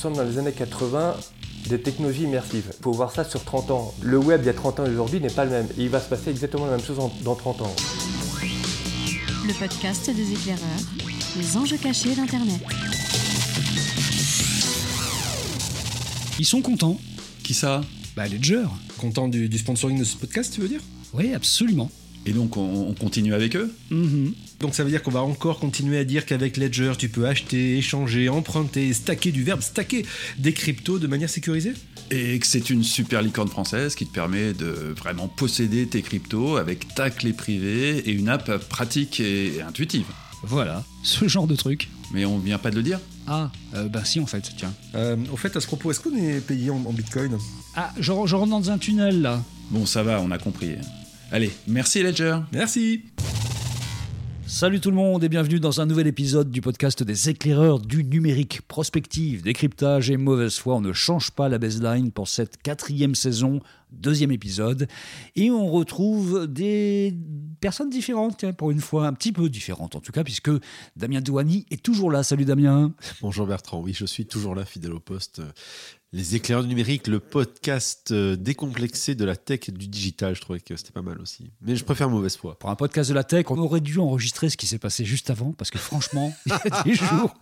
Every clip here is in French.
sommes dans les années 80 des technologies immersives. Il faut voir ça sur 30 ans. Le web il y a 30 ans et aujourd'hui n'est pas le même. Et il va se passer exactement la même chose dans 30 ans. Le podcast des éclaireurs, les enjeux cachés d'Internet. Ils sont contents. Qui ça? Bah Ledger. Content du, du sponsoring de ce podcast, tu veux dire? Oui, absolument. Et donc on, continue avec eux mhm. Donc ça veut dire qu'on va encore continuer à dire qu'avec Ledger, tu peux acheter, échanger, emprunter, stacker du verbe, stacker des cryptos de manière sécurisée? Et que c'est une super licorne française qui te permet de vraiment posséder tes cryptos avec ta clé privée et une app pratique et intuitive. Voilà, ce genre de truc. Mais on vient pas de le dire? Ah, euh, bah si en fait, tiens. Euh, au fait, à ce propos, est-ce qu'on est payé en, bitcoin? Ah, je, je rentre dans un tunnel là. Bon, ça va, on a compris. Allez, merci Ledger. Merci. Salut tout le monde et bienvenue dans un nouvel épisode du podcast des éclaireurs du numérique. Prospective, décryptage et mauvaise foi, on ne change pas la baseline pour cette quatrième saison, deuxième épisode. Et on retrouve des personnes différentes, pour une fois un petit peu différentes en tout cas, puisque Damien Douani est toujours là. Salut Damien. Bonjour Bertrand, oui je suis toujours là, fidèle au poste. Les éclaireurs du numérique, le podcast euh, décomplexé de la tech et du digital, je trouvais que c'était pas mal aussi. Mais je préfère mauvaise foi. Pour un podcast de la tech, on aurait dû enregistrer ce qui s'est passé juste avant, parce que franchement, il y a des jours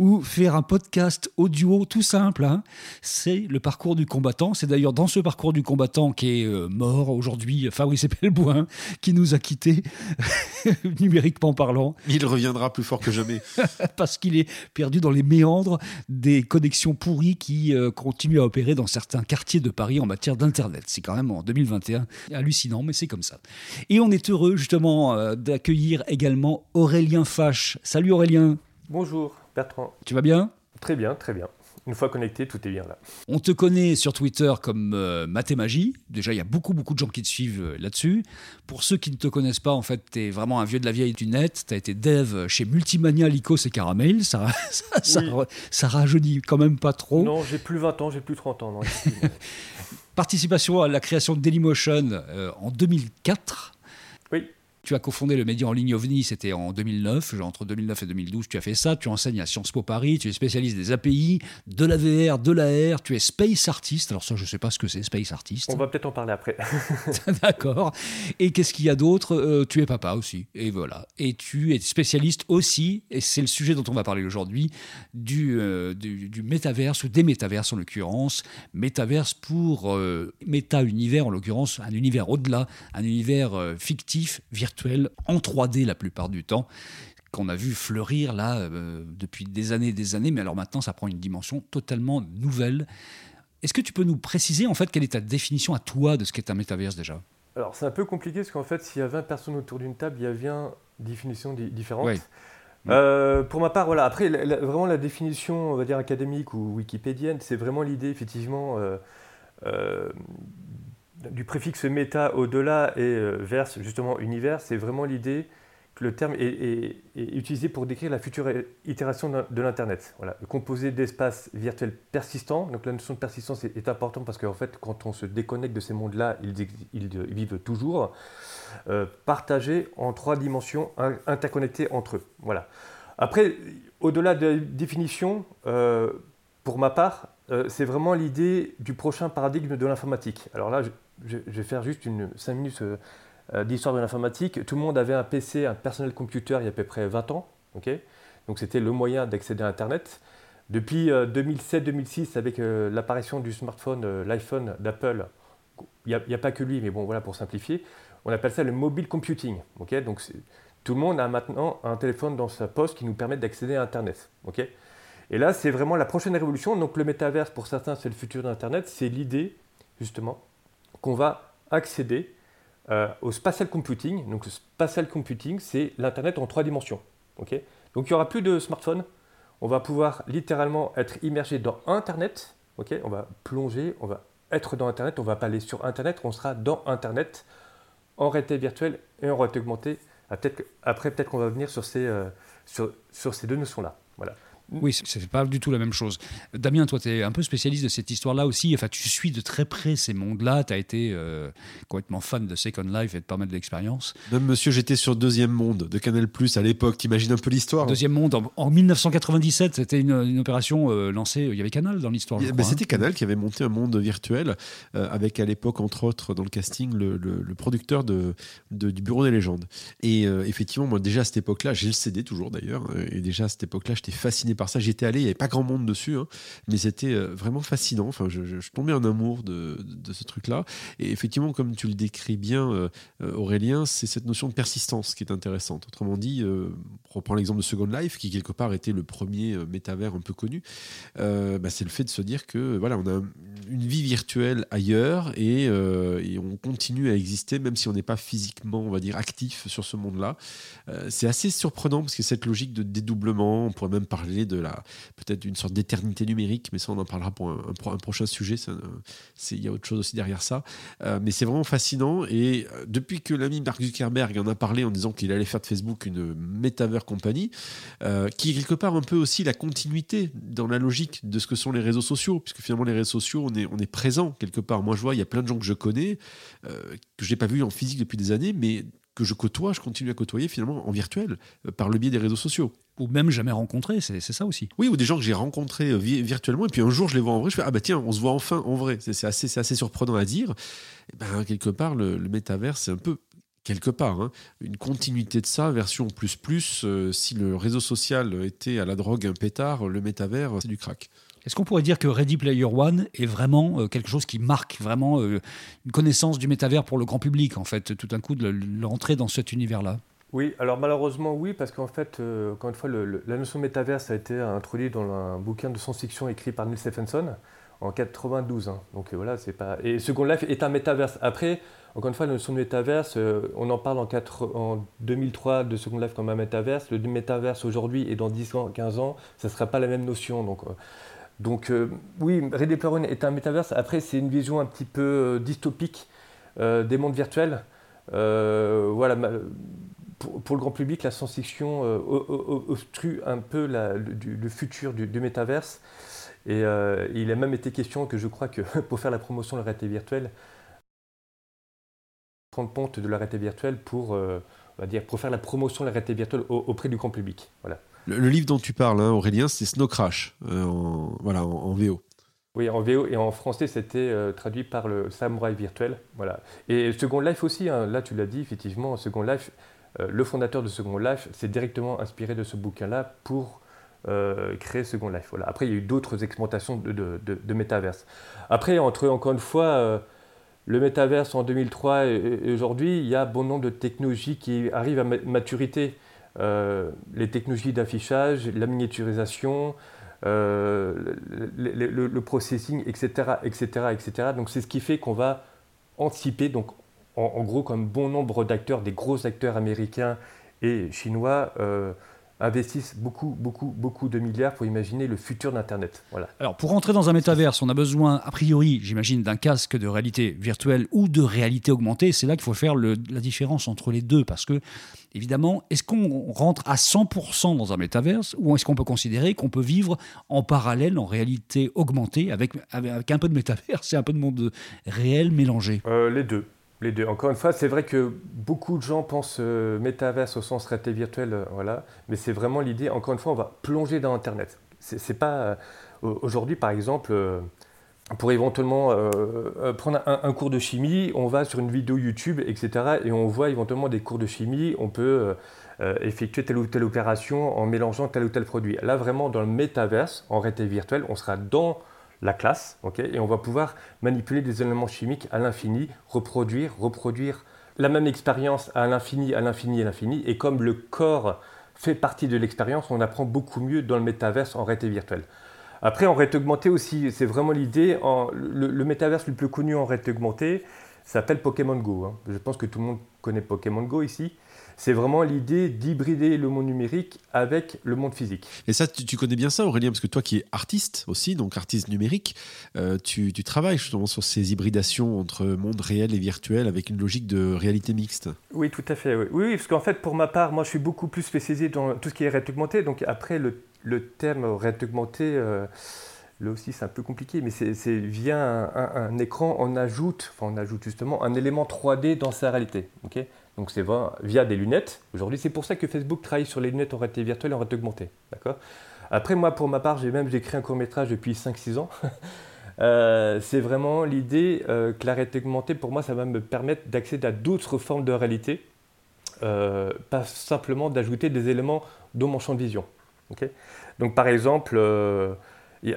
où faire un podcast audio tout simple, hein, c'est le parcours du combattant. C'est d'ailleurs dans ce parcours du combattant qui est euh, mort aujourd'hui, Fabrice Epelboin, qui nous a quittés, numériquement parlant. Il reviendra plus fort que jamais. parce qu'il est perdu dans les méandres des connexions pourries qui euh, continue à opérer dans certains quartiers de Paris en matière d'Internet. C'est quand même en 2021 hallucinant, mais c'est comme ça. Et on est heureux justement euh, d'accueillir également Aurélien Fache. Salut Aurélien. Bonjour Bertrand. Tu vas bien? Très bien, très bien. Une fois connecté, tout est bien là. On te connaît sur Twitter comme euh, Mathémagie. Déjà, il y a beaucoup, beaucoup de gens qui te suivent euh, là-dessus. Pour ceux qui ne te connaissent pas, en fait, tu es vraiment un vieux de la vieille du net. Tu as été dev chez Multimania, Lycos et Caramel. Ça, ça, ça, rajeunit quand même pas trop. Non, j'ai plus 20 ans, j'ai plus 30 ans. Participation à la création de Dailymotion euh, en 2004. Tu as cofondé le média en ligne OVNI, c'était en 2009, entre 2009 et 2012, tu as fait ça, tu enseignes à Sciences Po Paris, tu es spécialiste des API, de la VR, de l'AR, tu es Space Artist, alors ça je ne sais pas ce que c'est Space Artist. On va peut-être en parler après. D'accord. Et qu'est-ce qu'il y a d'autre? Euh, Tu es papa aussi, et voilà. Et tu es spécialiste aussi, et c'est le sujet dont on va parler aujourd'hui, du, euh, du, métaverse, ou des métaverses en l'occurrence, métaverse pour euh, méta-univers en l'occurrence, un univers au-delà, un univers fictif, virtuel en 3D la plupart du temps qu'on a vu fleurir là euh, depuis des années et des années, mais alors maintenant ça prend une dimension totalement nouvelle. Est-ce que tu peux nous préciser en fait quelle est ta définition à toi de ce qu'est un métaverse déjà? Alors c'est un peu compliqué parce qu'en fait s'il y a 20 personnes autour d'une table, il y a 20 définitions différentes. Euh, pour ma part, voilà. Après, vraiment la définition, on va dire académique ou wikipédienne, c'est vraiment l'idée effectivement euh, du préfixe méta au-delà et euh, verse justement univers, c'est vraiment l'idée que le terme est, utilisé pour décrire la future itération de l'Internet. Voilà, composé d'espaces virtuels persistants. Donc la notion de persistance est, importante parce qu'en fait, quand on se déconnecte de ces mondes-là, ils, vivent toujours. Euh, partagés en trois dimensions, interconnectés entre eux. Voilà. Après, au-delà de la définition, euh, pour ma part, c'est vraiment l'idée du prochain paradigme de l'informatique. Alors là, je, vais faire juste une 5 minutes euh, euh, d'histoire de l'informatique. Tout le monde avait un PC, un personnel computer il y a à peu près 20 ans. Donc c'était le moyen d'accéder à Internet. Depuis 2007-2006, euh, avec l'apparition du smartphone, l'iPhone d'Apple, il n'y a, pas que lui, mais bon voilà pour simplifier, on appelle ça le mobile computing. Donc tout le monde a maintenant un téléphone dans sa poche qui nous permet d'accéder à Internet. Et là, c'est vraiment la prochaine révolution. Donc le métaverse, pour certains, c'est le futur d'Internet. C'est l'idée, justement, qu'on va accéder euh, au spatial computing. Donc le spatial computing, c'est l'Internet en trois dimensions. Donc il n'y aura plus de smartphone. On va pouvoir littéralement être immergé dans Internet. on va plonger, on va être dans Internet, on va pas aller sur Internet, on sera dans Internet en réalité virtuelle et en réalité augmentée. Après, peut-être qu'on va venir sur ces, euh, sur ces deux notions-là. Voilà. Oui, c'est pas du tout la même chose. Damien, toi, tu es un peu spécialiste de cette histoire-là aussi. Enfin, tu suis de très près ces mondes-là. Tu as été euh, complètement fan de Second Life et de pas mal d'expérience. Même monsieur, j'étais sur Deuxième Monde de Canal Plus à l'époque. T'imagines un peu l'histoire Deuxième Monde, en, 1997, c'était une, opération euh, lancée. Il y avait Canal dans l'histoire. Ben, c'était hein. Canal qui avait monté un monde virtuel euh, avec à l'époque, entre autres, dans le casting, le, producteur de, du Bureau des légendes. Et effectivement, moi, déjà à cette époque-là, j'ai le CD toujours d'ailleurs. Et déjà à cette époque-là, j'étais fasciné par ça. J'étais allé, il n'y avait pas grand monde dessus, hein, mais c'était euh, vraiment fascinant. Enfin, je, tombais en amour de, de ce truc-là. Et effectivement, comme tu le décris bien, euh, euh, Aurélien, c'est cette notion de persistance qui est intéressante. Autrement dit, on reprend l'exemple de Second Life, qui quelque part était le premier métavers un peu connu. Bah, c'est le fait de se dire que voilà, on a une vie virtuelle ailleurs et, et on continue à exister, même si on n'est pas physiquement, on va dire, actif sur ce monde-là. c'est assez surprenant parce que cette logique de dédoublement, on pourrait même parler de la peut-être une sorte d'éternité numérique, mais ça on en parlera pour un, prochain sujet. Il y a autre chose aussi derrière ça, euh, mais c'est vraiment fascinant. Et euh, depuis que l'ami Mark Zuckerberg en a parlé en disant qu'il allait faire de Facebook une metaverse compagnie, euh, qui est quelque part un peu aussi la continuité dans la logique de ce que sont les réseaux sociaux, puisque finalement les réseaux sociaux on est on est présent quelque part. Moi je vois il y a plein de gens que je connais que je n'ai pas vu en physique depuis des années, mais que je côtoie, je continue à côtoyer finalement en virtuel, par le biais des réseaux sociaux ou même jamais rencontré, c'est ça aussi. Oui, ou des gens que j'ai rencontrés euh, virtuellement, et puis un jour je les vois en vrai, je fais Ah bah tiens, on se voit enfin en vrai. C'est assez, assez surprenant à dire. Et eh ben, quelque part, le, le métavers, c'est un peu quelque part, hein, une continuité de ça, version plus plus. Euh, si le réseau social était à la drogue un pétard, le métavers, c'est du crack. Est-ce qu'on pourrait dire que Ready Player One est vraiment euh, quelque chose qui marque vraiment une connaissance du métavers pour le grand public, en fait, tout d'un coup, de l'entrée dans cet univers-là? Oui, alors malheureusement oui, parce qu'en fait, euh, encore une fois, la notion de métaverse a été introduite dans un bouquin de science-fiction écrit par Neil Stephenson en 92. Hein. Donc euh, voilà, c'est pas. Et Second Life est un métaverse. Après, encore une fois, la notion de métaverse, euh, on en parle en, 4, en 2003 de Second Life comme un métaverse. Le métaverse aujourd'hui et dans 10 ans, 15 ans, ça ne sera pas la même notion. Donc, donc oui, Ready Player One est un métaverse. Après, c'est une vision un petit peu dystopique des mondes virtuels. voilà pour, le grand public, la science-fiction euh, obstrue un peu le, futur du, du métaverse. Et euh, il a même été question que je crois que pour faire la promotion de la réalité virtuelle, prendre compte de la réalité virtuelle pour, euh, va dire, pour faire la promotion de la réalité virtuelle auprès du grand public. Voilà. Le, livre dont tu parles, hein, Aurélien, c'est Snow Crash, en, voilà, en, VO. Oui, en VO et en français, c'était traduit par le Samouraï virtuel. Voilà. Et Second Life aussi, hein, là tu l'as dit, effectivement, Second Life, euh, le fondateur de Second Life s'est directement inspiré de ce bouquin-là pour euh, créer Second Life. Voilà. Après, il y a eu d'autres expérimentations de, de, métaverse. Après, entre, encore une fois, euh, le métaverse en 2003 et, aujourd'hui, il y a bon nombre de technologies qui arrivent à maturité. Les technologies d'affichage, la miniaturisation, le, processing, etc., etc., etc. Donc c'est ce qui fait qu'on va anticiper, donc en, gros, comme bon nombre d'acteurs, des gros acteurs américains et chinois, euh, investissent beaucoup, beaucoup, beaucoup de milliards pour imaginer le futur d'Internet. Voilà. Alors, pour rentrer dans un métaverse, on a besoin, a priori, j'imagine, d'un casque de réalité virtuelle ou de réalité augmentée. C'est là qu'il faut faire la différence entre les deux. Parce que, évidemment, est-ce qu'on rentre à 100% dans un métaverse ou est-ce qu'on peut considérer qu'on peut vivre en parallèle, en réalité augmentée, avec, avec un peu de métaverse et un peu de monde réel mélangé? Euh, Les deux. Les deux. Encore une fois, c'est vrai que beaucoup de gens pensent euh, métaverse au sens réalité virtuelle, euh, voilà, mais c'est vraiment l'idée. Encore une fois, on va plonger dans Internet. C'est pas euh, aujourd'hui, par exemple, pour éventuellement prendre un, cours de chimie, on va sur une vidéo YouTube, etc., et on voit éventuellement des cours de chimie. On peut effectuer telle ou telle opération en mélangeant tel ou tel produit. Là, vraiment, dans le métaverse, en réalité virtuelle, on sera dans la classe, et on va pouvoir manipuler des éléments chimiques à l'infini, reproduire, reproduire la même expérience à l'infini, à l'infini, à l'infini. Et comme le corps fait partie de l'expérience, on apprend beaucoup mieux dans le métaverse en réalité virtuelle. Après, en réalité augmentée aussi, c'est vraiment l'idée. Le, le, métaverse le plus connu en réalité augmentée s'appelle Pokémon Go. Hein. Je pense que tout le monde connaît Pokémon Go ici c'est vraiment l'idée d'hybrider le monde numérique avec le monde physique. Et ça, tu, connais bien ça, Aurélien, parce que toi qui es artiste aussi, donc artiste numérique, euh, tu, travailles justement sur ces hybridations entre monde réel et virtuel avec une logique de réalité mixte. Oui, tout à fait. Oui, oui parce qu'en fait, pour ma part, moi, je suis beaucoup plus spécialisé dans tout ce qui est réalité augmentée. Donc après, le, le terme réalité augmentée, là aussi c'est un peu compliqué, mais c'est via un, écran, on ajoute, enfin on ajoute justement un élément 3D dans sa réalité. Donc c'est via des lunettes. Aujourd'hui, c'est pour ça que Facebook travaille sur les lunettes en réalité virtuelle et en réalité augmentée. D'accord? Après, moi, pour ma part, j'ai même écrit un court métrage depuis 5-6 ans. Euh, c'est vraiment l'idée euh, que la réalité augmentée, pour moi, ça va me permettre d'accéder à d'autres formes de réalité, euh, pas simplement d'ajouter des éléments dans mon champ de vision. Donc, par exemple, il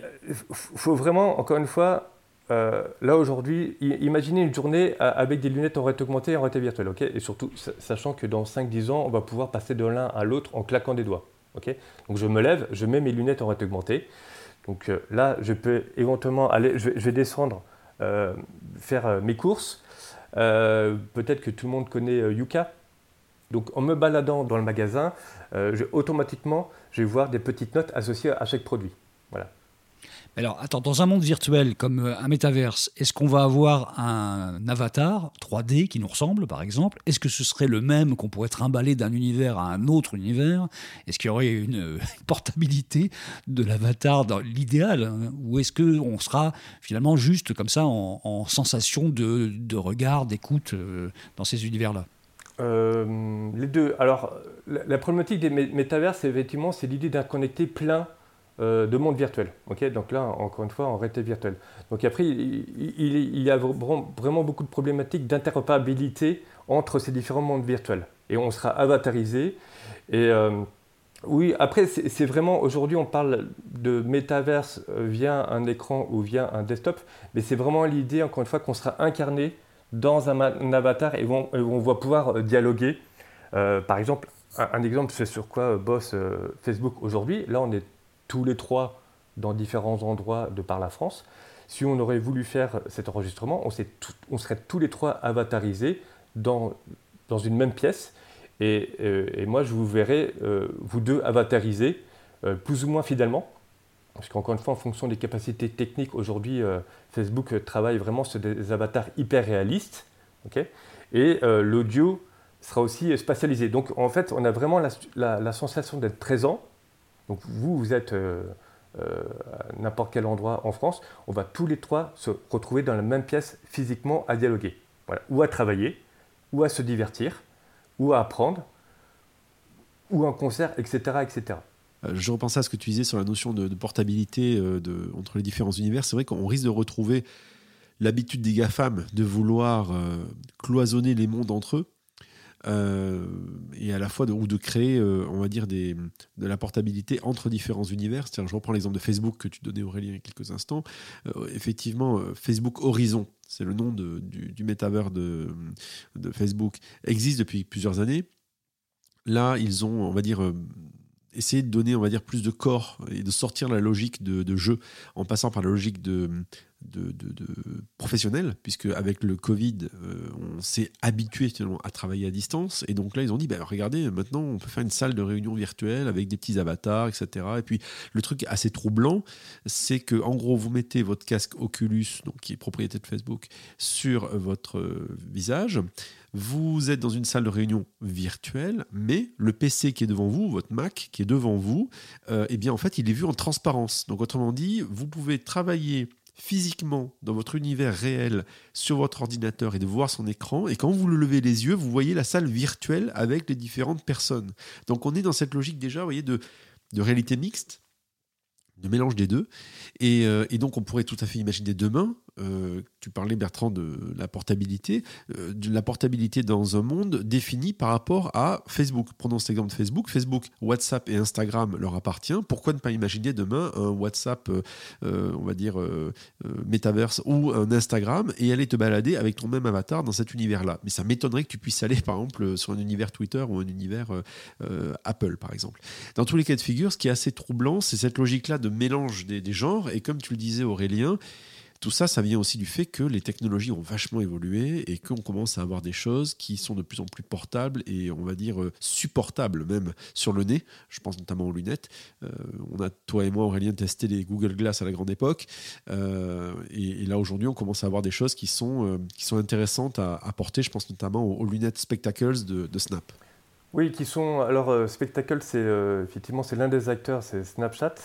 faut vraiment, encore une fois, euh, là aujourd'hui, imaginez une journée avec des lunettes en réalité augmentée et en réalité virtuelle, ok? Et surtout, sachant que dans 5-10 ans, on va pouvoir passer de l'un à l'autre en claquant des doigts, ok? Donc je me lève, je mets mes lunettes en réalité augmentée. Donc euh, là, je peux éventuellement aller, je, vais descendre, euh, faire mes courses. Peut-être que tout le monde connaît Yuka. Donc en me baladant dans le magasin, automatiquement, je vais voir des petites notes associées à chaque produit. Voilà. Alors, attends, dans un monde virtuel comme euh, un métaverse, est-ce qu'on va avoir un avatar 3D qui nous ressemble, par exemple? Est-ce que ce serait le même qu'on pourrait trimballer d'un univers à un autre univers? Est-ce qu'il y aurait une, portabilité de l'avatar dans l'idéal hein? Ou est-ce qu'on sera finalement juste comme ça en, sensation de, regard, d'écoute euh, dans ces univers-là? Euh, Les deux. Alors, la, problématique des métaverses, effectivement, c'est l'idée d'un connecté plein euh, de monde virtuel. Donc là, encore une fois, en réalité virtuelle. Donc après, il, y a vraiment beaucoup de problématiques d'interopérabilité entre ces différents mondes virtuels. Et on sera avatarisé. Et euh, oui, après, c'est vraiment, aujourd'hui, on parle de métaverse euh, via un écran ou via un desktop, mais c'est vraiment l'idée, encore une fois, qu'on sera incarné dans un, avatar et on, va pouvoir dialoguer. par exemple, un exemple, c'est sur quoi bosse Facebook aujourd'hui. Là, on est tous les trois dans différents endroits de par la France. Si on aurait voulu faire cet enregistrement, on, serait tous les trois avatarisés dans, dans une même pièce. Et, euh, moi, je vous verrai, euh, vous deux, avatarisés, euh, plus ou moins fidèlement. Parce qu'encore une fois, en fonction des capacités techniques, aujourd'hui, Facebook travaille vraiment sur des avatars hyper réalistes. et l'audio sera aussi spatialisé. Donc, en fait, on a vraiment la sensation d'être présent donc vous, vous êtes euh, euh, à n'importe quel endroit en France, on va tous les trois se retrouver dans la même pièce physiquement à dialoguer, ou à travailler, ou à se divertir, ou à apprendre, ou un concert, etc. etc. Euh, je repensais à ce que tu disais sur la notion de, portabilité entre les différents univers. C'est vrai qu'on risque de retrouver l'habitude des GAFAM de vouloir cloisonner les mondes entre eux. Euh, et à la fois de, ou de créer, euh, on va dire, des, de la portabilité entre différents univers. je reprends l'exemple de Facebook que tu donnais Aurélien il y a quelques instants. Euh, effectivement, Facebook Horizon, c'est le nom de, du, du de, de, Facebook, existe depuis plusieurs années. Là, ils ont, on va dire, essayé de donner, on va dire, plus de corps et de sortir la logique de jeu en passant par la logique de, de, professionnels, puisque avec le Covid, euh, on s'est habitué à travailler à distance. Et donc là, ils ont dit, bah, regardez, maintenant, on peut faire une salle de réunion virtuelle avec des petits avatars, etc. Et puis, le truc assez troublant, c'est que, en gros, vous mettez votre casque Oculus, donc, qui est propriété de Facebook, sur votre euh, visage. Vous êtes dans une salle de réunion virtuelle, mais le PC qui est devant vous, votre Mac qui est devant vous, euh, eh bien en fait, il est vu en transparence. Donc autrement dit, vous pouvez travailler physiquement dans votre univers réel sur votre ordinateur et de voir son écran. Et quand vous le levez les yeux, vous voyez la salle virtuelle avec les différentes personnes. Donc on est dans cette logique déjà, vous voyez, de, de réalité mixte, de mélange des deux. Et, euh, et, donc on pourrait tout à fait imaginer demain euh, tu parlais Bertrand de la portabilité, euh, de la portabilité dans un monde défini par rapport à Facebook. Prenons cet exemple de Facebook. Facebook, WhatsApp et Instagram leur appartient. Pourquoi ne pas imaginer demain un WhatsApp, euh, on va dire, Metaverse ou un Instagram et aller te balader avec ton même avatar dans cet univers-là? Mais ça m'étonnerait que tu puisses aller, par exemple, sur un univers Twitter ou un univers Apple, par exemple. Dans tous les cas de figure, ce qui est assez troublant, c'est cette logique-là de mélange des genres. Et comme tu le disais, Aurélien, tout ça, ça vient aussi du fait que les technologies ont vachement évolué et qu'on commence à avoir des choses qui sont de plus en plus portables et on va dire euh, supportables même sur le nez. Je pense notamment aux lunettes. Euh, on a, toi et moi, Aurélien, testé les Google Glass à la grande époque. Euh, et, là, aujourd'hui, on commence à avoir des choses qui sont, qui sont intéressantes à, porter. Je pense notamment aux, lunettes Spectacles de, Snap. Oui, qui sont. Alors, Spectacle, c'est effectivement c'est l'un des acteurs, c'est Snapchat.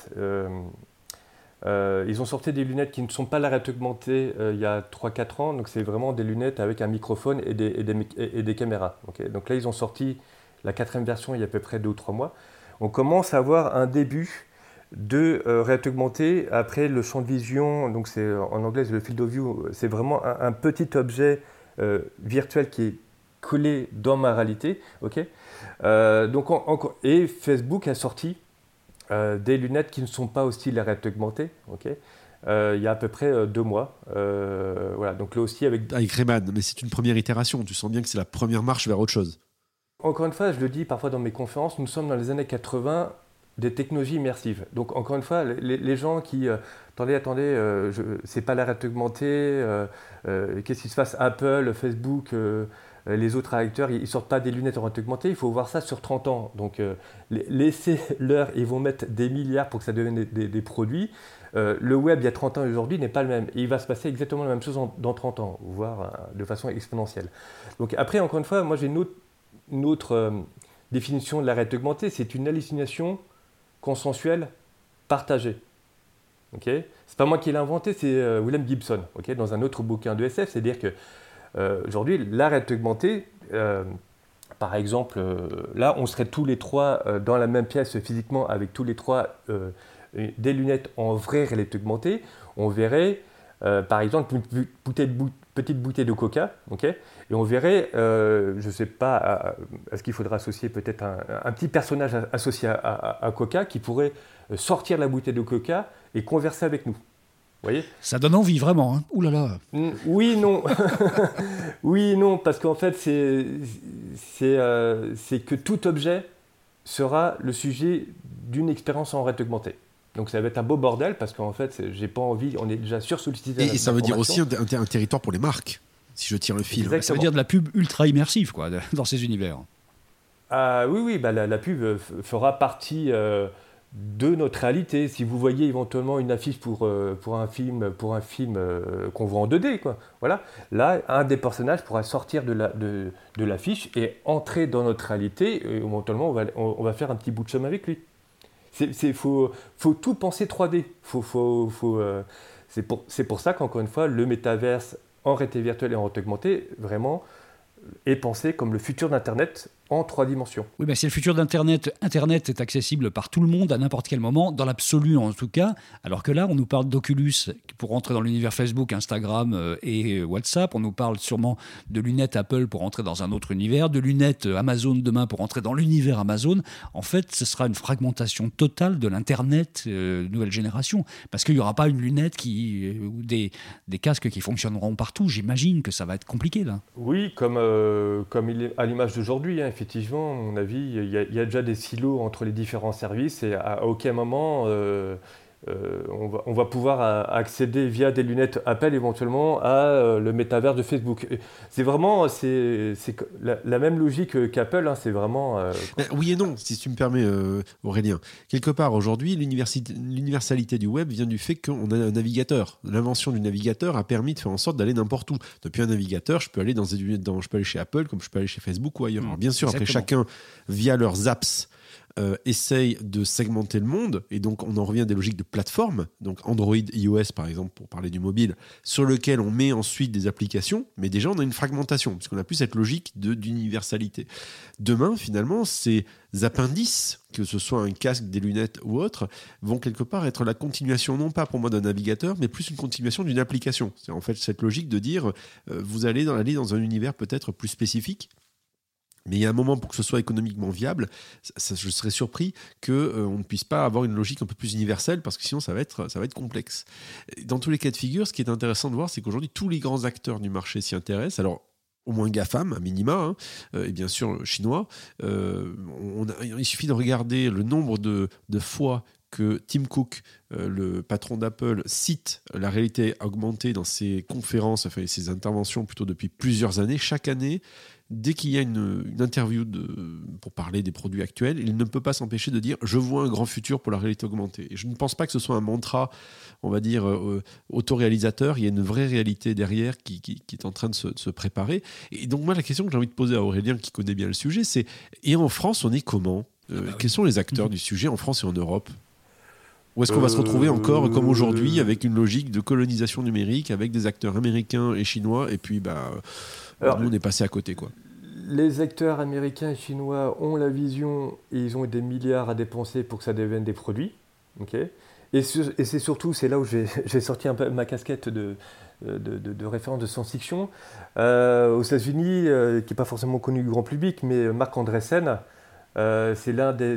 Ils ont sorti des lunettes qui ne sont pas la réalité augmentée il y a 3-4 ans, donc c'est vraiment des lunettes avec un microphone et des, et des, caméras. Donc là, ils ont sorti la quatrième version il y a à peu près 2 ou 3 mois. On commence à avoir un début de euh, réalité augmentée. Après, le champ de vision, donc c'est en anglais le field of view, c'est vraiment un, petit objet euh, virtuel qui est collé dans ma réalité. ok euh, donc, et Facebook a sorti des lunettes qui ne sont pas aussi la réalité augmentée. ok il y a à peu près deux mois. voilà, donc là aussi avec. Avec Rayman, mais c'est une première itération. Tu sens bien que c'est la première marche vers autre chose. Encore une fois, je le dis parfois dans mes conférences, nous sommes dans les années 80 des technologies immersives. Donc encore une fois, les, gens qui euh, attendez, attendez, euh, c'est pas la réalité augmentée, euh, qu'est-ce qui se passe? Apple, Facebook, les autres acteurs, ils, ne sortent pas des lunettes en réalité augmentée. Il faut voir ça sur 30 ans. Donc laissez-leur, ils vont mettre des milliards pour que ça devienne des, produits. le web il y a 30 ans aujourd'hui n'est pas le même. il va se passer exactement la même chose dans 30 ans, voire de façon exponentielle. Donc après, encore une fois, moi j'ai une autre, définition de la réalité augmentée, c'est une hallucination consensuel, partagé. Ok? C'est pas moi qui l'ai inventé, c'est euh, William Gibson, dans un autre bouquin de SF. C'est-à-dire que euh, aujourd'hui, l'arrêt augmenté, euh, par exemple, là, on serait tous les trois dans la même pièce physiquement avec tous les trois des lunettes en vraie réalité augmentée. On verrait, par exemple, une petite bouteille de coca, ok et on verrait, je ne sais pas, est-ce qu'il faudra associer peut-être un, petit personnage associé à, Coca qui pourrait sortir la bouteille de Coca et converser avec nous. Vous voyez Ça donne envie, vraiment. Hein. Ouh là là. Oui, non. oui, non, parce qu'en fait, euh, c'est que tout objet sera le sujet d'une expérience en réalité augmentée. Donc ça va être un beau bordel parce qu'en fait, j'ai pas envie, on est déjà sursollicité. Et, et ça veut dire aussi un territoire pour les marques si je tire le fil. Ça veut dire de la pub ultra immersive quoi, dans ces univers. Ah, oui, oui, bah, la, pub euh, fera partie euh, de notre réalité. Si vous voyez éventuellement une affiche pour, euh, pour un film, pour un film qu'on voit en 2D, quoi. Voilà. Là, un des personnages pourra sortir de l'affiche de, et entrer dans notre réalité. Et éventuellement, on va, on, va faire un petit bout de chemin avec lui. Il faut, faut, tout penser 3D. Faut, faut, faut, c'est pour, pour, ça qu'encore une fois, le métaverse en réalité virtuelle et en réalité augmentée, vraiment, est pensé comme le futur d'Internet en trois dimensions. Oui, ben c'est le futur d'Internet. Internet est accessible par tout le monde à n'importe quel moment, dans l'absolu en tout cas. Alors que là, on nous parle d'Oculus pour rentrer dans l'univers Facebook, Instagram euh, et WhatsApp. On nous parle sûrement de lunettes Apple pour entrer dans un autre univers, de lunettes Amazon demain pour entrer dans l'univers Amazon. En fait, ce sera une fragmentation totale de l'Internet euh, nouvelle génération. Parce qu'il n'y aura pas une lunette qui, euh, ou des, des casques qui fonctionneront partout. J'imagine que ça va être compliqué là. Oui, comme, comme il est à l'image d'aujourd'hui. Hein, effectivement, à mon avis, il y, a, déjà des silos entre les différents services et à, aucun moment euh, euh, on, va, pouvoir accéder via des lunettes Apple éventuellement à euh, le métavers de Facebook. C'est vraiment c'est, la, même logique qu'Apple, hein, c'est vraiment... oui et non, si tu me permets Aurélien. Quelque part aujourd'hui, l'universalité du web vient du fait qu'on a un navigateur. L'invention du navigateur a permis de faire en sorte d'aller n'importe où. Depuis un navigateur, je peux aller dans dans, je peux aller chez Apple comme je peux aller chez Facebook ou ailleurs. Mmh, bien sûr, après chacun, via leurs apps, euh, essaye de segmenter le monde, et donc on en revient à des logiques de plateforme, donc Android, iOS par exemple, pour parler du mobile, sur lequel on met ensuite des applications, mais déjà on a une fragmentation, puisqu'on a plus cette logique d'universalité. Demain, finalement, ces appendices, que ce soit un casque, des lunettes ou autre, vont quelque part être la continuation, non pas pour moi d'un navigateur, mais plus une continuation d'une application. C'est en fait cette logique de dire, euh, vous allez aller dans un univers peut-être plus spécifique, mais il y a un moment pour que ce soit économiquement viable, je serais surpris qu'on euh, on ne puisse pas avoir une logique un peu plus universelle parce que sinon ça va être, ça va être complexe. Dans tous les cas de figure, ce qui est intéressant de voir, c'est qu'aujourd'hui tous les grands acteurs du marché s'y intéressent. Alors au moins GAFAM, à minima, hein, euh, et bien sûr chinois. Euh, il suffit de regarder le nombre de, de fois que Tim Cook, le patron d'Apple, cite la réalité augmentée dans ses conférences, enfin ses interventions plutôt depuis plusieurs années. Chaque année, dès qu'il y a une, interview de, pour parler des produits actuels, il ne peut pas s'empêcher de dire je vois un grand futur pour la réalité augmentée. Et je ne pense pas que ce soit un mantra, on va dire, euh, autoréalisateur. Il y a une vraie réalité derrière qui, est en train de se, préparer. Et donc, moi, la question que j'ai envie de poser à Aurélien, qui connaît bien le sujet, c'est et en France, on est comment? Euh, ah bah Quels sont les acteurs du sujet en France et en Europe? Ou est-ce qu'on va se retrouver encore comme aujourd'hui avec une logique de colonisation numérique avec des acteurs américains et chinois et puis bah alors, nous, on est passé à côté, quoi. Les acteurs américains et chinois ont la vision et ils ont des milliards à dépenser pour que ça devienne des produits. ok? Et, c'est surtout, c'est là où j'ai sorti un peu ma casquette de, de, de, référence de science-fiction. Euh, aux États-Unis, euh, qui n'est pas forcément connu du grand public, mais Marc Andreessen, euh, c'est l'un des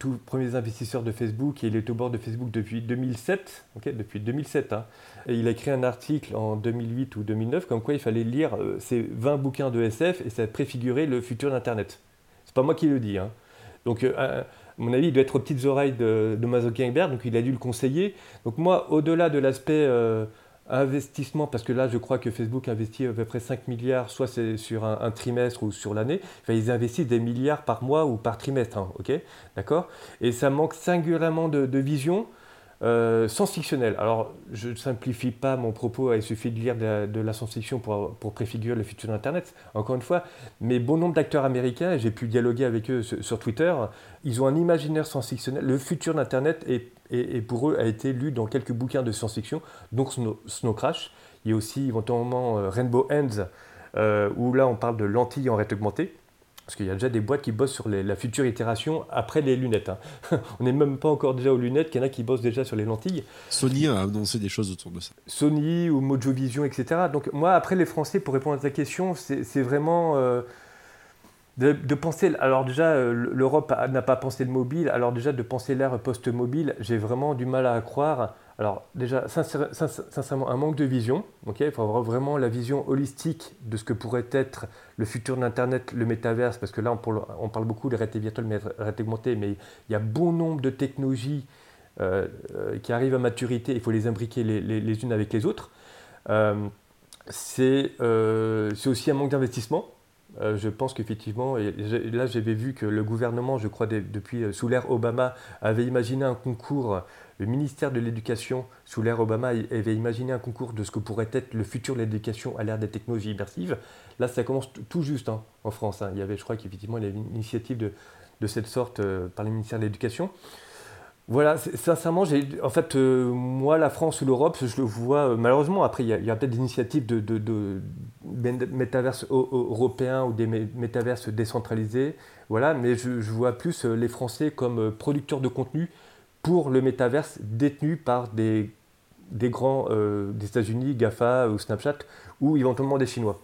tout premiers investisseurs de Facebook et il est au bord de Facebook depuis 2007. depuis 2007 hein. il a écrit un article en 2008 ou 2009 comme quoi il fallait lire euh, ces 20 bouquins de SF et ça préfigurait le futur d'Internet. C'est pas moi qui le dis. Hein. Donc, euh, à mon avis, il doit être aux petites oreilles de, de Mazo donc il a dû le conseiller. Donc, moi, au-delà de l'aspect investissement, parce que là, je crois que Facebook investit à peu près 5 milliards, soit c'est sur un, trimestre ou sur l'année. Enfin, ils investissent des milliards par mois ou par trimestre, hein, ok? D'accord? Et ça manque singulièrement de vision euh, science-fictionnel. Alors, je ne simplifie pas mon propos, il suffit de lire de la, science-fiction pour, pour, préfigurer le futur d'Internet, encore une fois. Mais bon nombre d'acteurs américains, j'ai pu dialoguer avec eux sur, Twitter, ils ont un imaginaire science-fictionnel. Le futur d'Internet, est, pour eux, a été lu dans quelques bouquins de science-fiction, donc Snow, Crash. Il y a aussi éventuellement euh, Rainbow Ends, euh, où là, on parle de lentilles en réalité augmentée. Parce qu'il y a déjà des boîtes qui bossent sur la future itération après les lunettes. Hein. On n'est même pas encore déjà aux lunettes, qu'il y en a qui bossent déjà sur les lentilles. Sony a annoncé des choses autour de ça. Sony ou Mojo Vision, etc. Donc moi, après les Français, pour répondre à ta question, c'est vraiment euh, de, penser... Alors déjà, euh, l'Europe n'a pas pensé le mobile. Alors déjà, de penser l'ère post-mobile, j'ai vraiment du mal à croire. Alors déjà, sincèrement, un manque de vision. il faut avoir vraiment la vision holistique de ce que pourrait être le futur d'Internet, le métaverse, parce que là, on, parle beaucoup de réalité virtuelle, mais réalité augmentée, mais il y a bon nombre de technologies euh, euh, qui arrivent à maturité, il faut les imbriquer les, unes avec les autres. Euh, c'est aussi un manque d'investissement. Je pense qu'effectivement, là j'avais vu que le gouvernement, je crois depuis sous l'ère Obama, avait imaginé un concours le ministère de l'Éducation, sous l'ère Obama, avait imaginé un concours de ce que pourrait être le futur de l'éducation à l'ère des technologies immersives. Là, ça commence tout juste hein, en France. Hein. Il y avait, je crois qu'effectivement, il y avait une initiative de, cette sorte euh, par le ministère de l'Éducation. Voilà, sincèrement, en fait, euh, moi, la France ou l'Europe, je le vois, euh, malheureusement, après, il y a, peut-être des initiatives de, de, métaverses européens ou des métaverses décentralisés, voilà, mais je, vois plus les Français comme producteurs de contenu pour le métaverse détenu par des, grands euh, des États-Unis, GAFA ou Snapchat, ou éventuellement des Chinois.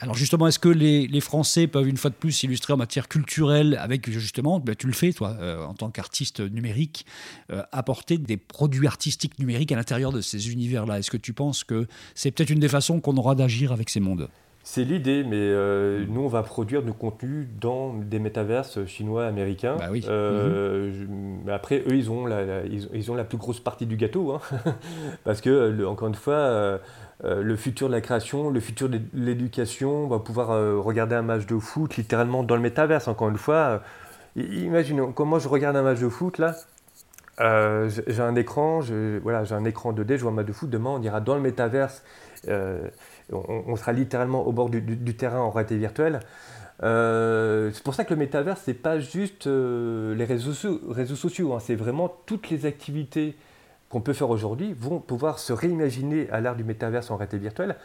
Alors justement, est-ce que les, Français peuvent une fois de plus s'illustrer en matière culturelle avec justement, ben, tu le fais toi, euh, en tant qu'artiste numérique, euh, apporter des produits artistiques numériques à l'intérieur de ces univers-là? Est-ce que tu penses que c'est peut-être une des façons qu'on aura d'agir avec ces mondes? C'est l'idée, mais euh, nous, on va produire du contenu dans des métaverses chinois, américains. Bah oui. Euh, mais après, eux, ils ont la, ils, ont la plus grosse partie du gâteau. Hein. Parce que, encore une fois, euh, le futur de la création, le futur de l'éducation, on va pouvoir regarder un match de foot littéralement dans le métaverse. Encore une fois, imaginez, comment je regarde un match de foot là j'ai un écran, voilà, j'ai un écran 2D, je vois un match de foot. Demain, on ira dans le métaverse on, sera littéralement au bord du, terrain en réalité virtuelle. Euh, c'est pour ça que le métaverse, c'est pas juste euh, les réseaux, sociaux, hein. c'est vraiment toutes les activités qu'on peut faire aujourd'hui vont pouvoir se réimaginer à l'ère du métaverse en réalité virtuelle.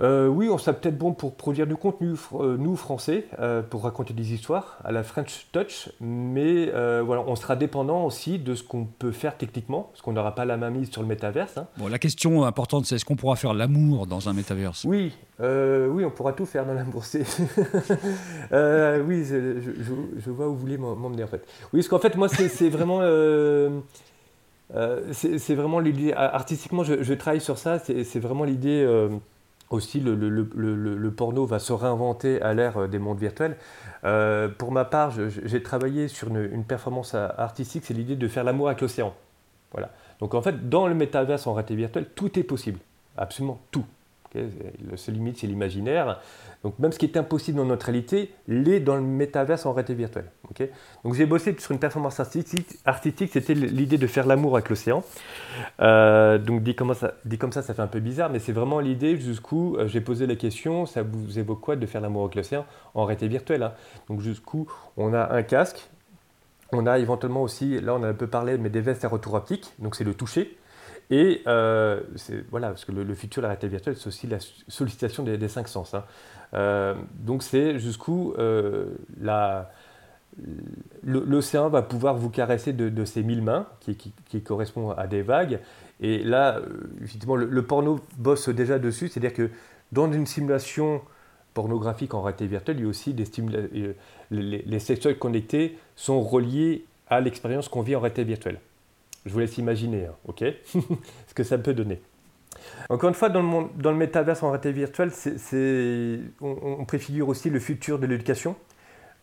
Euh, oui, on serait peut-être bon pour produire du contenu, euh, nous, français, euh, pour raconter des histoires à la French Touch, mais voilà, on sera dépendant aussi de ce qu'on peut faire techniquement, parce qu'on n'aura pas la main mise sur le métaverse. Hein. Bon, la question importante, c'est est-ce qu'on pourra faire l'amour dans un métaverse? Oui, oui, on pourra tout faire dans l'amour. oui, je, je, vois où vous voulez m'emmener en fait. Oui, parce qu'en fait, moi, c'est vraiment... c'est vraiment l'idée, artistiquement, je, travaille sur ça, c'est vraiment l'idée aussi le, le, porno va se réinventer à l'ère des mondes virtuels. pour ma part, j'ai travaillé sur une, performance artistique, c'est l'idée de faire l'amour avec l'océan. Voilà. Donc en fait, dans le métaverse en réalité virtuelle, tout est possible. Absolument tout. Le seul limite, c'est l'imaginaire. Donc même ce qui est impossible dans notre réalité l'est dans le métaverse en réalité virtuelle. Donc j'ai bossé sur une performance artistique, c'était l'idée de faire l'amour avec l'océan. Euh, donc dit comme, ça, dit comme ça, ça fait un peu bizarre, mais c'est vraiment l'idée jusqu'où euh, j'ai posé la question, ça vous évoque quoi de faire l'amour avec l'océan en réalité virtuelle hein? Donc jusqu'où on a un casque, on a éventuellement aussi, là on a un peu parlé, mais des vestes à retour optique, donc c'est le toucher. Et euh, voilà, parce que le, futur de la réalité virtuelle, c'est aussi la sollicitation des, cinq sens. Hein. Euh, donc c'est jusqu'où euh, l'océan va pouvoir vous caresser de, ses mille mains, qui, qui, correspond à des vagues. Et là, effectivement, le, porno bosse déjà dessus, c'est-à-dire que dans une simulation pornographique en réalité virtuelle, il y a aussi des les, les sexuels connectés sont reliés à l'expérience qu'on vit en réalité virtuelle. Je vous laisse imaginer, hein, ok Ce que ça peut donner. Encore une fois, dans le, dans le métaverse en réalité virtuelle, on, préfigure aussi le futur de l'éducation.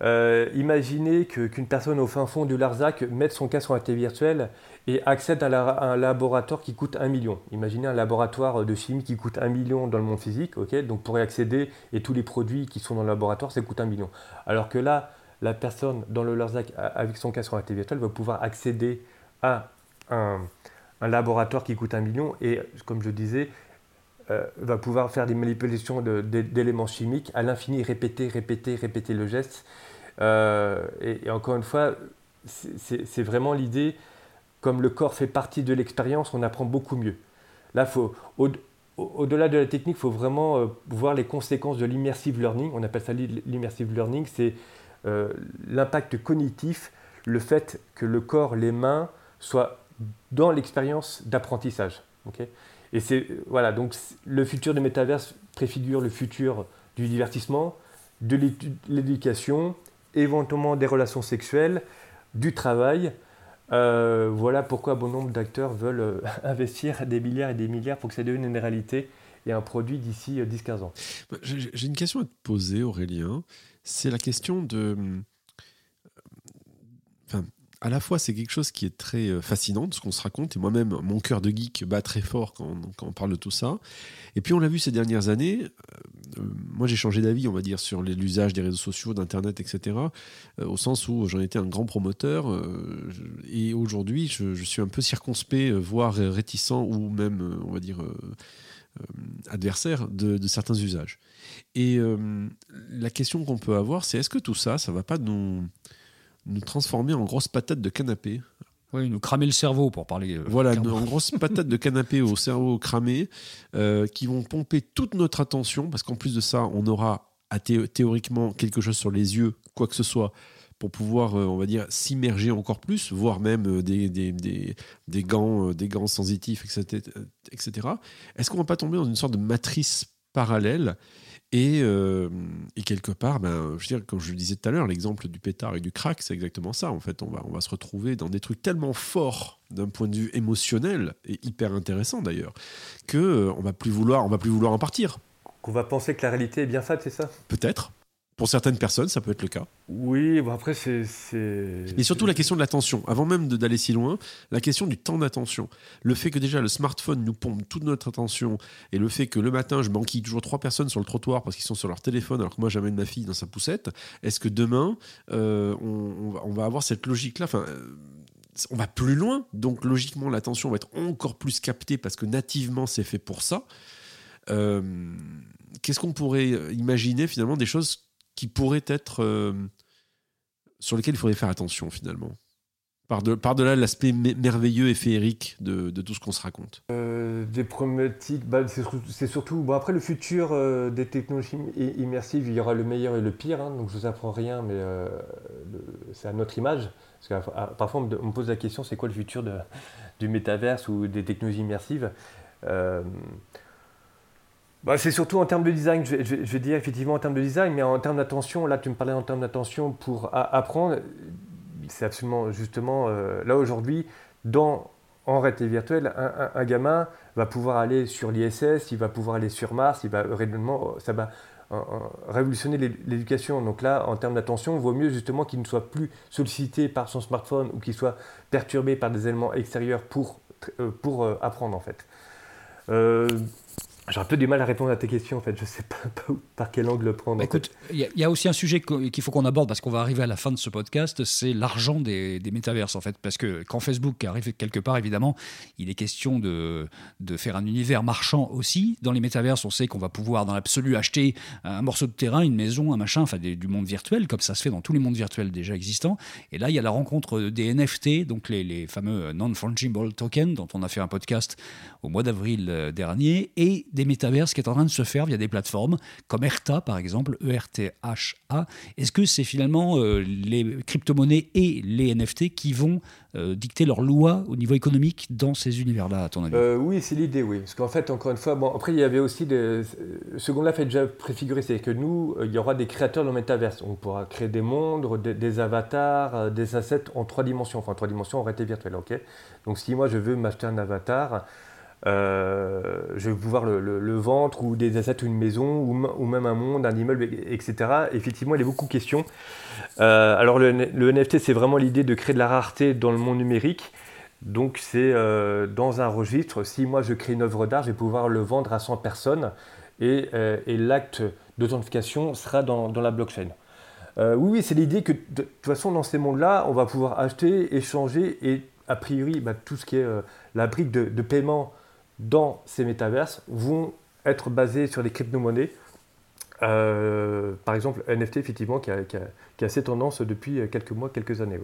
Euh, imaginez qu'une personne au fin fond du Larzac mette son casque en réalité virtuelle et accède à, un laboratoire qui coûte un million. Imaginez un laboratoire de chimie qui coûte un million dans le monde physique, ok donc pour y accéder et tous les produits qui sont dans le laboratoire, ça coûte un million. Alors que là, la personne dans le Larzac avec son casque en réalité virtuelle va pouvoir accéder à un, laboratoire qui coûte un million et, comme je disais, euh, va pouvoir faire des manipulations d'éléments chimiques à l'infini, répéter, répéter, répéter le geste. Euh, et, encore une fois, c'est vraiment l'idée, comme le corps fait partie de l'expérience, on apprend beaucoup mieux. Là, faut, au-delà de la technique, il faut vraiment euh, voir les conséquences de l'immersive learning. On appelle ça l'immersive learning, c'est l'impact cognitif, le fait que le corps, les mains soient dans l'expérience d'apprentissage. et c'est voilà donc le futur des métaverses préfigure le futur du divertissement, de l'éducation, éventuellement des relations sexuelles, du travail. Euh, voilà pourquoi bon nombre d'acteurs veulent euh, investir des milliards et des milliards pour que ça devienne une réalité et un produit d'ici 10-15 euh, ans. J'ai une question à te poser, Aurélien. C'est la question de à la fois, c'est quelque chose qui est très euh, fascinant ce qu'on se raconte, et moi-même, mon cœur de geek bat très fort quand, on parle de tout ça. Et puis, on l'a vu ces dernières années, euh, moi j'ai changé d'avis, on va dire, sur l'usage des réseaux sociaux, d'Internet, etc., euh, au sens où j'en étais un grand promoteur, et aujourd'hui, je, suis un peu circonspect, voire réticent, ou même, on va dire, adversaire de, certains usages. Et la question qu'on peut avoir, c'est est-ce que tout ça, ça va pas nous nous transformer en grosses patates de canapé. Oui, nous cramer le cerveau pour parler. Euh, voilà, en grosses patates de canapé au cerveau cramé euh, qui vont pomper toute notre attention parce qu'en plus de ça, on aura théoriquement quelque chose sur les yeux, quoi que ce soit, pour pouvoir, euh, on va dire, s'immerger encore plus, voire même des, des, des, gants, des gants sensitifs, etc. etc. Est-ce qu'on va pas tomber dans une sorte de matrice parallèle euh, et, quelque part, ben, je veux dire, comme je le disais tout à l'heure, l'exemple du pétard et du crack, c'est exactement ça. En fait, on va, on va se retrouver dans des trucs tellement forts d'un point de vue émotionnel et hyper intéressant d'ailleurs, que euh, on va plus vouloir, on va plus vouloir en partir. Qu'on va penser que la réalité est bien faite, c'est ça? Peut-être. Pour certaines personnes, ça peut être le cas. Oui, bon après, c'est. Et surtout la question de l'attention. Avant même d'aller si loin, la question du temps d'attention. Le fait que déjà le smartphone nous pompe toute notre attention et le fait que le matin, je manquille toujours trois personnes sur le trottoir parce qu'ils sont sur leur téléphone alors que moi, j'amène ma fille dans sa poussette. Est-ce que demain, euh, on, va avoir cette logique-là? Enfin, euh, on va plus loin, donc logiquement l'attention va être encore plus captée parce que nativement c'est fait pour ça. Euh, qu'est-ce qu'on pourrait imaginer finalement des choses qui pourraient être. Euh, sur lesquels il faudrait faire attention finalement par-delà par l'aspect merveilleux et féerique de, de, tout ce qu'on se raconte euh, Des problématiques, bah, c'est surtout. Bon, après, le futur euh, des technologies immersives, il y aura le meilleur et le pire, hein, donc je ne vous apprends rien, mais c'est à notre image. Parce que parfois, on me, pose la question c'est quoi le futur de, du métaverse ou des technologies immersives bah, c'est surtout en termes de design, je vais, dire effectivement en termes de design, mais en termes d'attention, là tu me parlais en termes d'attention pour apprendre, c'est absolument justement, euh, là aujourd'hui, dans en réalité virtuelle, un, gamin va pouvoir aller sur l'ISS, il va pouvoir aller sur Mars, il va réellement, ça va révolutionner l'éducation. Donc là, en termes d'attention, il vaut mieux justement qu'il ne soit plus sollicité par son smartphone ou qu'il soit perturbé par des éléments extérieurs pour, euh, euh, apprendre en fait. Euh, j'ai un peu du mal à répondre à tes questions, en fait. Je ne sais pas, par quel angle le prendre. Bah, écoute, il y, a aussi un sujet qu'il faut qu'on aborde parce qu'on va arriver à la fin de ce podcast, c'est l'argent des, des, métaverses, en fait. Parce que quand Facebook arrive quelque part, évidemment, il est question de, de faire un univers marchand aussi. Dans les métaverses, on sait qu'on va pouvoir, dans l'absolu, acheter un morceau de terrain, une maison, un machin, enfin du monde virtuel, comme ça se fait dans tous les mondes virtuels déjà existants. Et là, il y a la rencontre des NFT, donc les, les fameux non-fungible tokens, dont on a fait un podcast au mois d'avril euh, dernier, et des métaverses qui est en train de se faire via des plateformes comme ERTA par exemple, E-R-T-H-A. Est-ce que c'est finalement euh, les crypto-monnaies et les NFT qui vont euh, dicter leurs lois au niveau économique dans ces univers-là, à ton avis? Euh, Oui, c'est l'idée, oui. Parce qu'en fait, encore une fois, bon, après, il y avait aussi des. Second-là fait déjà préfigurer, c'est que nous, il y aura des créateurs dans le métaverse. On pourra créer des mondes, des, avatars, des assets en trois dimensions, enfin en trois dimensions en réalité virtuelle, ok? Donc si moi je veux m'acheter un avatar, euh, je vais pouvoir le, vendre ou des assets ou une maison ou, même un monde, un immeuble, etc. Effectivement, il a beaucoup de questions. Euh, alors le, NFT, c'est vraiment l'idée de créer de la rareté dans le monde numérique. Donc c'est euh, dans un registre, si moi je crée une œuvre d'art, je vais pouvoir le vendre à 100 personnes et, l'acte d'authentification sera dans, la blockchain. oui, oui c'est l'idée que de, toute façon dans ces mondes-là, on va pouvoir acheter, échanger et a priori bah, tout ce qui est la brique de, de paiement dans ces métaverses vont être basés sur les crypto-monnaies. Euh, par exemple, NFT, effectivement, qui a, qui, a, assez tendance depuis quelques mois, quelques années.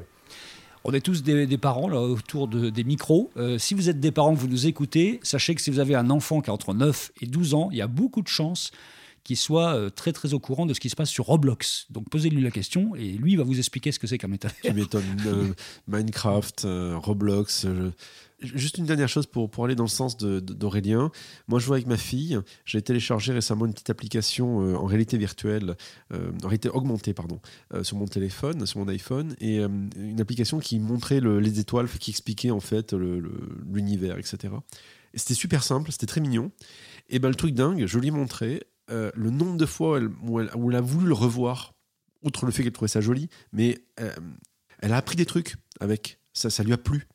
On est tous des, parents là, autour de, des micros. Euh, si vous êtes des parents, vous nous écoutez, sachez que si vous avez un enfant qui a entre 9 et 12 ans, il y a beaucoup de chances qu'il soit euh, très très au courant de ce qui se passe sur Roblox. Donc posez-lui la question et lui va vous expliquer ce que c'est qu'un métavers. Tu m'étonnes. Minecraft, Roblox. Juste une dernière chose pour, pour aller dans le sens d'Aurélien. Moi, je vois avec ma fille, j'ai téléchargé récemment une petite application euh, en réalité virtuelle, euh, en réalité augmentée, pardon, euh, sur mon téléphone, sur mon iPhone, et une application qui montrait les étoiles, qui expliquait en fait l'univers, etc. Et c'était super simple, c'était très mignon. Et ben le truc dingue, je lui ai montré le nombre de fois où elle, a voulu le revoir, outre le fait qu'elle trouvait ça joli, mais elle a appris des trucs avec. Ça, ça lui a plu.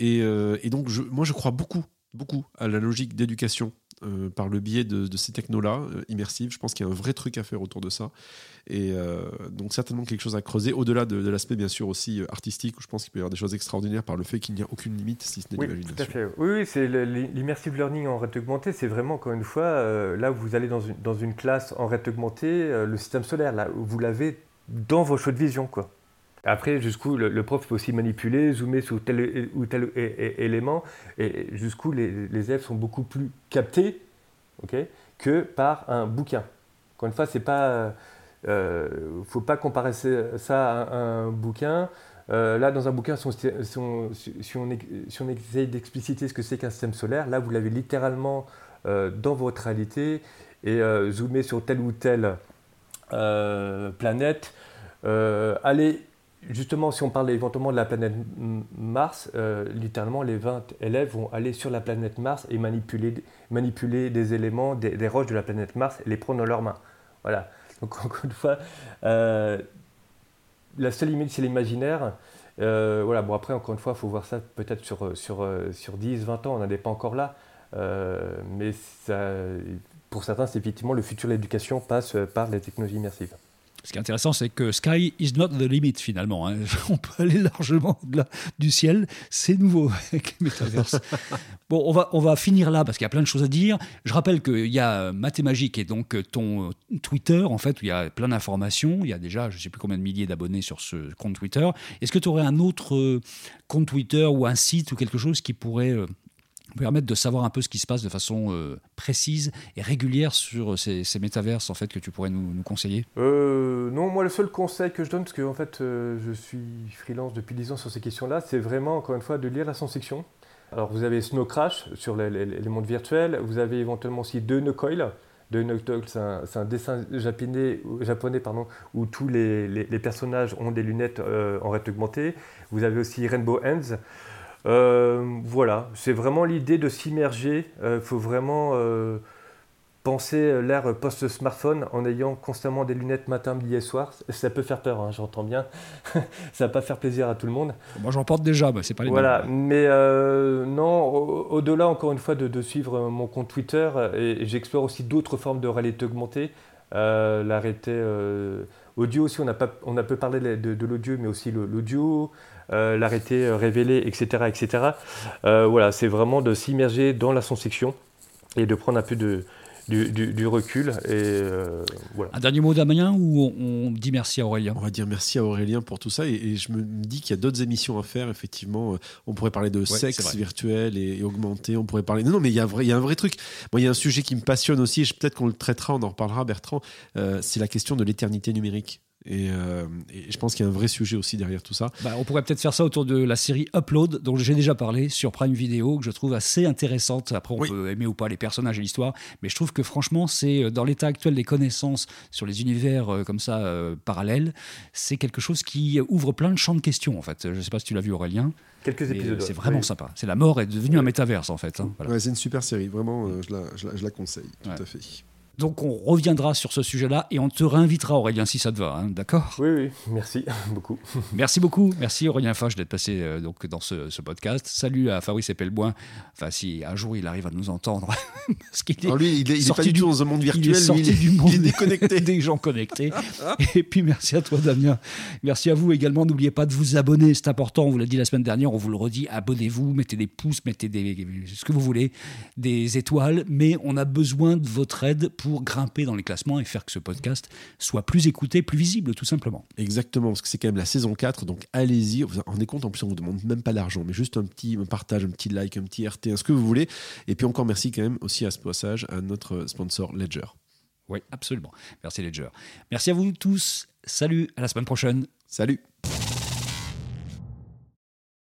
Euh, et, donc, je, moi, je crois beaucoup, beaucoup à la logique d'éducation euh, par le biais de, ces technos-là, euh, immersives. Je pense qu'il y a un vrai truc à faire autour de ça. Et donc, certainement quelque chose à creuser, au-delà de, l'aspect, bien sûr, aussi artistique, où je pense qu'il peut y avoir des choses extraordinaires par le fait qu'il n'y a aucune limite, si ce n'est oui, l'imagination. Tout à fait. Oui, oui c'est l'immersive learning en réalité augmentée. C'est vraiment, encore une fois, là où vous allez dans une, dans une classe en réalité augmentée, le système solaire, là, où vous l'avez dans vos choix de vision, quoi. Après, jusqu'où le, prof peut aussi manipuler, zoomer sur tel ou tel élément, et jusqu'où les, élèves sont beaucoup plus captés que par un bouquin. Encore une fois, c'est pas. Euh, faut pas comparer ça à un, bouquin. Euh, là, dans un bouquin, si on, si on, essaye d'expliciter ce que c'est qu'un système solaire, là, vous l'avez littéralement euh, dans votre réalité et zoomer sur telle ou telle planète. allez justement, si on parle éventuellement de la planète Mars, euh, littéralement, les 20 élèves vont aller sur la planète Mars et manipuler, manipuler des éléments, des, roches de la planète Mars et les prendre dans leurs mains. Voilà. Donc, encore une fois, euh, la seule limite, c'est l'imaginaire. Euh, voilà, bon, après, encore une fois, il faut voir ça peut-être sur, sur, sur 10, 20 ans, on n'en est pas encore là. mais ça, pour certains, c'est effectivement le futur de l'éducation passe par les technologies immersives. Ce qui est intéressant, c'est que sky is not the limit finalement. Hein. On peut aller largement au-delà du ciel. C'est nouveau avec les métaverses. bon, on va, on va finir là parce qu'il y a plein de choses à dire. Je rappelle qu'il y a Mathémagique et donc ton Twitter, en fait, où il y a plein d'informations. Il y a déjà, je ne sais plus combien de milliers d'abonnés sur ce compte Twitter. Est-ce que tu aurais un autre euh, compte Twitter ou un site ou quelque chose qui pourrait euh, permettre de savoir un peu ce qui se passe de façon euh, précise et régulière sur ces, ces, métaverses en fait que tu pourrais nous, conseiller? Euh, Non, moi le seul conseil que je donne, parce que fait euh, je suis freelance depuis 10 ans sur ces questions-là, c'est vraiment encore une fois de lire la science-fiction. Alors vous avez Snow Crash sur les, mondes virtuels, vous avez éventuellement aussi De Coil. De Coil, c'est un, dessin japonais, japonais pardon, où tous les, les, personnages ont des lunettes en réalité augmentée. Vous avez aussi Rainbow Ends. Voilà, c'est vraiment l'idée de s'immerger. Il faut vraiment penser l'ère post-smartphone en ayant constamment des lunettes matin, midi et soir. Ça peut faire peur, hein, j'entends bien. ça va pas faire plaisir à tout le monde. Moi, j'en porte déjà, mais c'est pas les Voilà, mais non, au-delà, encore une fois, de, suivre mon compte Twitter, et, j'explore aussi d'autres formes de réalité augmentée. L'arrêté audio aussi, on a, pas, on a peu parlé de, de l'audio, mais aussi l'audio, euh, l'arrêté euh, révélé, etc. etc. Euh, voilà, c'est vraiment de s'immerger dans la science-fiction et de prendre un peu de, du, recul. Et, euh, voilà. Un dernier mot d'Amien ou on, dit merci à Aurélien? On va dire merci à Aurélien pour tout ça. Et, je me dis qu'il y a d'autres émissions à faire, effectivement. On pourrait parler de sexe virtuel et, augmenté. On pourrait parler. Non, non, mais il y, a un vrai, il y a un vrai truc. Moi, il y a un sujet qui me passionne aussi. Peut-être qu'on le traitera, on en reparlera, Bertrand. Euh, c'est la question de l'éternité numérique. Euh, et, je pense qu'il y a un vrai sujet aussi derrière tout ça. Bah, on pourrait peut-être faire ça autour de la série Upload, dont j'ai déjà parlé sur Prime Video, que je trouve assez intéressante. Après, on peut aimer ou pas les personnages et l'histoire, mais je trouve que franchement, c'est euh, dans l'état actuel des connaissances sur les univers euh, comme ça parallèles, c'est quelque chose qui ouvre plein de champs de questions en fait. Je ne sais pas si tu l'as vu Aurélien. Quelques épisodes. C'est vraiment sympa. C'est la mort est devenue un métaverse en fait. Hein, c'est une super série, vraiment, je, la, je, la, conseille, tout à fait. Donc on reviendra sur ce sujet-là et on te réinvitera, Aurélien, si ça te va, hein, d'accord? Oui, oui, merci beaucoup. Merci beaucoup, merci Aurélien Fache d'être passé euh, donc, dans ce, podcast. Salut à Fabrice Epelboin, enfin si un jour il arrive à nous entendre. parce qu'il est lui, il est, pas du tout dans un monde virtuel, il est sorti du monde déconnecté. des gens connectés. et puis merci à toi Damien, merci à vous également, n'oubliez pas de vous abonner, c'est important, on vous l'a dit la semaine dernière, on vous le redit, abonnez-vous, mettez des pouces, mettez des, ce que vous voulez, des étoiles, mais on a besoin de votre aide pour pour grimper dans les classements et faire que ce podcast soit plus écouté, plus visible, tout simplement. Exactement, parce que c'est quand même la saison 4, donc allez-y. Vous vous rendez compte, en plus, on vous demande même pas l'argent, mais juste un petit partage, un petit like, un petit RT, ce que vous voulez. Et puis encore merci quand même aussi à ce passage à notre sponsor Ledger. Oui, absolument. Merci Ledger. Merci à vous tous. Salut, à la semaine prochaine. Salut.